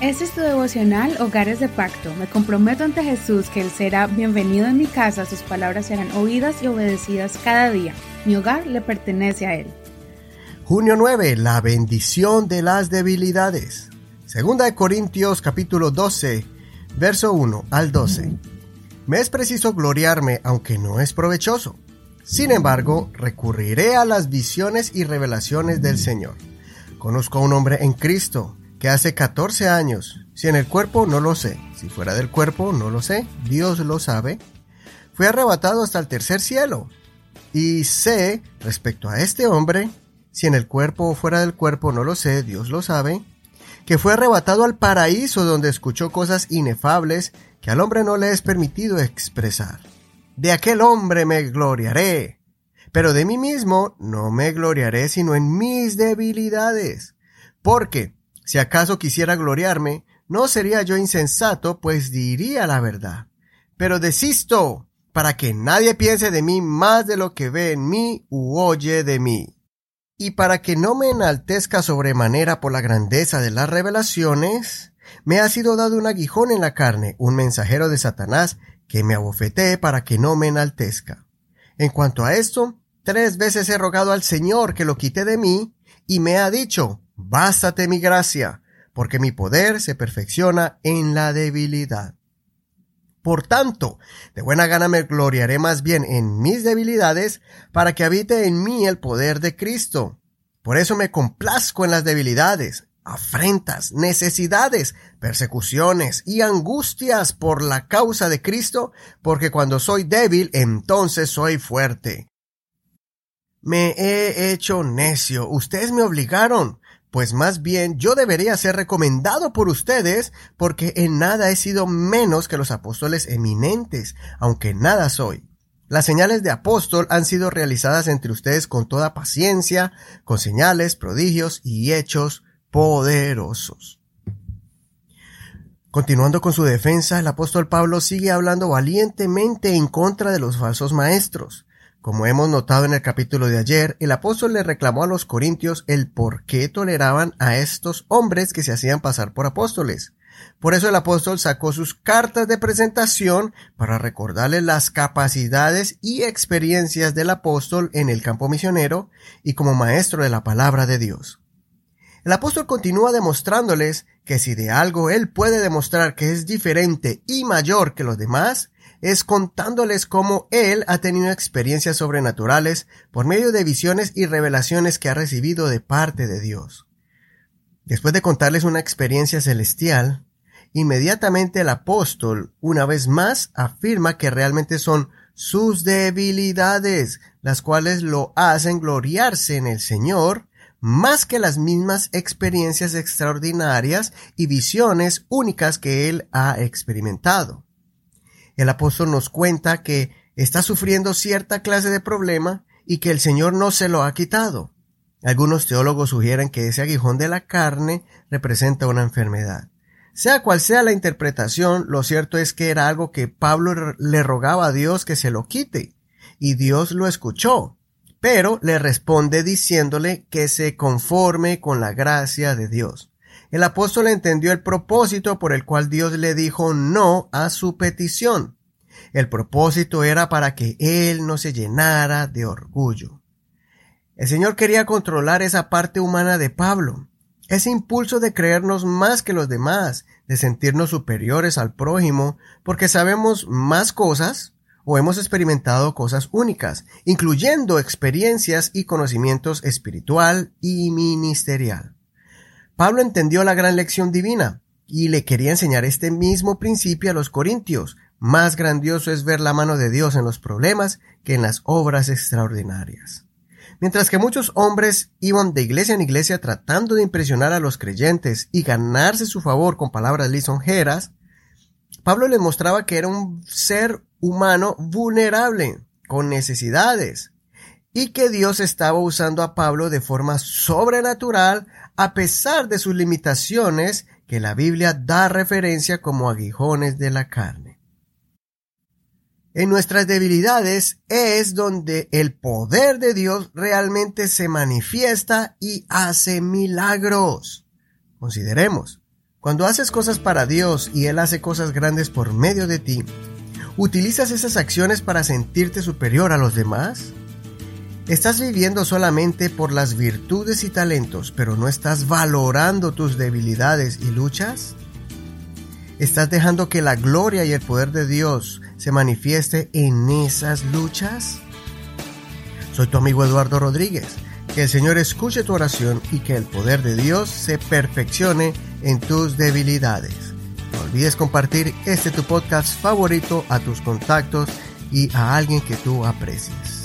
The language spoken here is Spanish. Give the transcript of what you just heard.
Este es tu devocional Hogares de Pacto. Me comprometo ante Jesús que Él será bienvenido en mi casa, sus palabras serán oídas y obedecidas cada día. Mi hogar le pertenece a Él. Junio 9. La bendición de las debilidades. Segunda de Corintios capítulo 12, verso 1 al 12. Me es preciso gloriarme aunque no es provechoso. Sin embargo, recurriré a las visiones y revelaciones del Señor. Conozco a un hombre en Cristo que hace 14 años, si en el cuerpo no lo sé, si fuera del cuerpo no lo sé, Dios lo sabe, fue arrebatado hasta el tercer cielo. Y sé, respecto a este hombre, si en el cuerpo o fuera del cuerpo no lo sé, Dios lo sabe, que fue arrebatado al paraíso donde escuchó cosas inefables que al hombre no le es permitido expresar. De aquel hombre me gloriaré, pero de mí mismo no me gloriaré sino en mis debilidades, porque si acaso quisiera gloriarme, no sería yo insensato, pues diría la verdad. Pero desisto, para que nadie piense de mí más de lo que ve en mí u oye de mí. Y para que no me enaltezca sobremanera por la grandeza de las revelaciones, me ha sido dado un aguijón en la carne, un mensajero de Satanás, que me abofetee para que no me enaltezca. En cuanto a esto, tres veces he rogado al Señor que lo quite de mí, y me ha dicho, Bástate mi gracia, porque mi poder se perfecciona en la debilidad. Por tanto, de buena gana me gloriaré más bien en mis debilidades, para que habite en mí el poder de Cristo. Por eso me complazco en las debilidades, afrentas, necesidades, persecuciones y angustias por la causa de Cristo, porque cuando soy débil, entonces soy fuerte. Me he hecho necio, ustedes me obligaron, pues más bien yo debería ser recomendado por ustedes, porque en nada he sido menos que los apóstoles eminentes, aunque nada soy. Las señales de apóstol han sido realizadas entre ustedes con toda paciencia, con señales, prodigios y hechos poderosos. Continuando con su defensa, el apóstol Pablo sigue hablando valientemente en contra de los falsos maestros. Como hemos notado en el capítulo de ayer, el apóstol le reclamó a los corintios el por qué toleraban a estos hombres que se hacían pasar por apóstoles. Por eso el apóstol sacó sus cartas de presentación para recordarles las capacidades y experiencias del apóstol en el campo misionero y como maestro de la palabra de Dios. El apóstol continúa demostrándoles que si de algo él puede demostrar que es diferente y mayor que los demás, es contándoles cómo él ha tenido experiencias sobrenaturales por medio de visiones y revelaciones que ha recibido de parte de Dios. Después de contarles una experiencia celestial, inmediatamente el apóstol, una vez más, afirma que realmente son sus debilidades, las cuales lo hacen gloriarse en el Señor, más que las mismas experiencias extraordinarias y visiones únicas que él ha experimentado el apóstol nos cuenta que está sufriendo cierta clase de problema y que el Señor no se lo ha quitado. Algunos teólogos sugieren que ese aguijón de la carne representa una enfermedad. Sea cual sea la interpretación, lo cierto es que era algo que Pablo le rogaba a Dios que se lo quite, y Dios lo escuchó, pero le responde diciéndole que se conforme con la gracia de Dios. El apóstol entendió el propósito por el cual Dios le dijo no a su petición. El propósito era para que él no se llenara de orgullo. El Señor quería controlar esa parte humana de Pablo, ese impulso de creernos más que los demás, de sentirnos superiores al prójimo, porque sabemos más cosas o hemos experimentado cosas únicas, incluyendo experiencias y conocimientos espiritual y ministerial. Pablo entendió la gran lección divina y le quería enseñar este mismo principio a los corintios. Más grandioso es ver la mano de Dios en los problemas que en las obras extraordinarias. Mientras que muchos hombres iban de iglesia en iglesia tratando de impresionar a los creyentes y ganarse su favor con palabras lisonjeras, Pablo les mostraba que era un ser humano vulnerable, con necesidades, y que Dios estaba usando a Pablo de forma sobrenatural a pesar de sus limitaciones que la Biblia da referencia como aguijones de la carne. En nuestras debilidades es donde el poder de Dios realmente se manifiesta y hace milagros. Consideremos, Cuando haces cosas para Dios y Él hace cosas grandes por medio de ti, ¿utilizas esas acciones para sentirte superior a los demás? Estás viviendo solamente por las virtudes y talentos, pero no estás valorando tus debilidades y luchas? ¿Estás dejando que la gloria y el poder de Dios se manifieste en esas luchas? Soy tu amigo Eduardo Rodríguez. Que el Señor escuche tu oración y que el poder de Dios se perfeccione en tus debilidades. No olvides compartir este tu podcast favorito a tus contactos y a alguien que tú aprecies.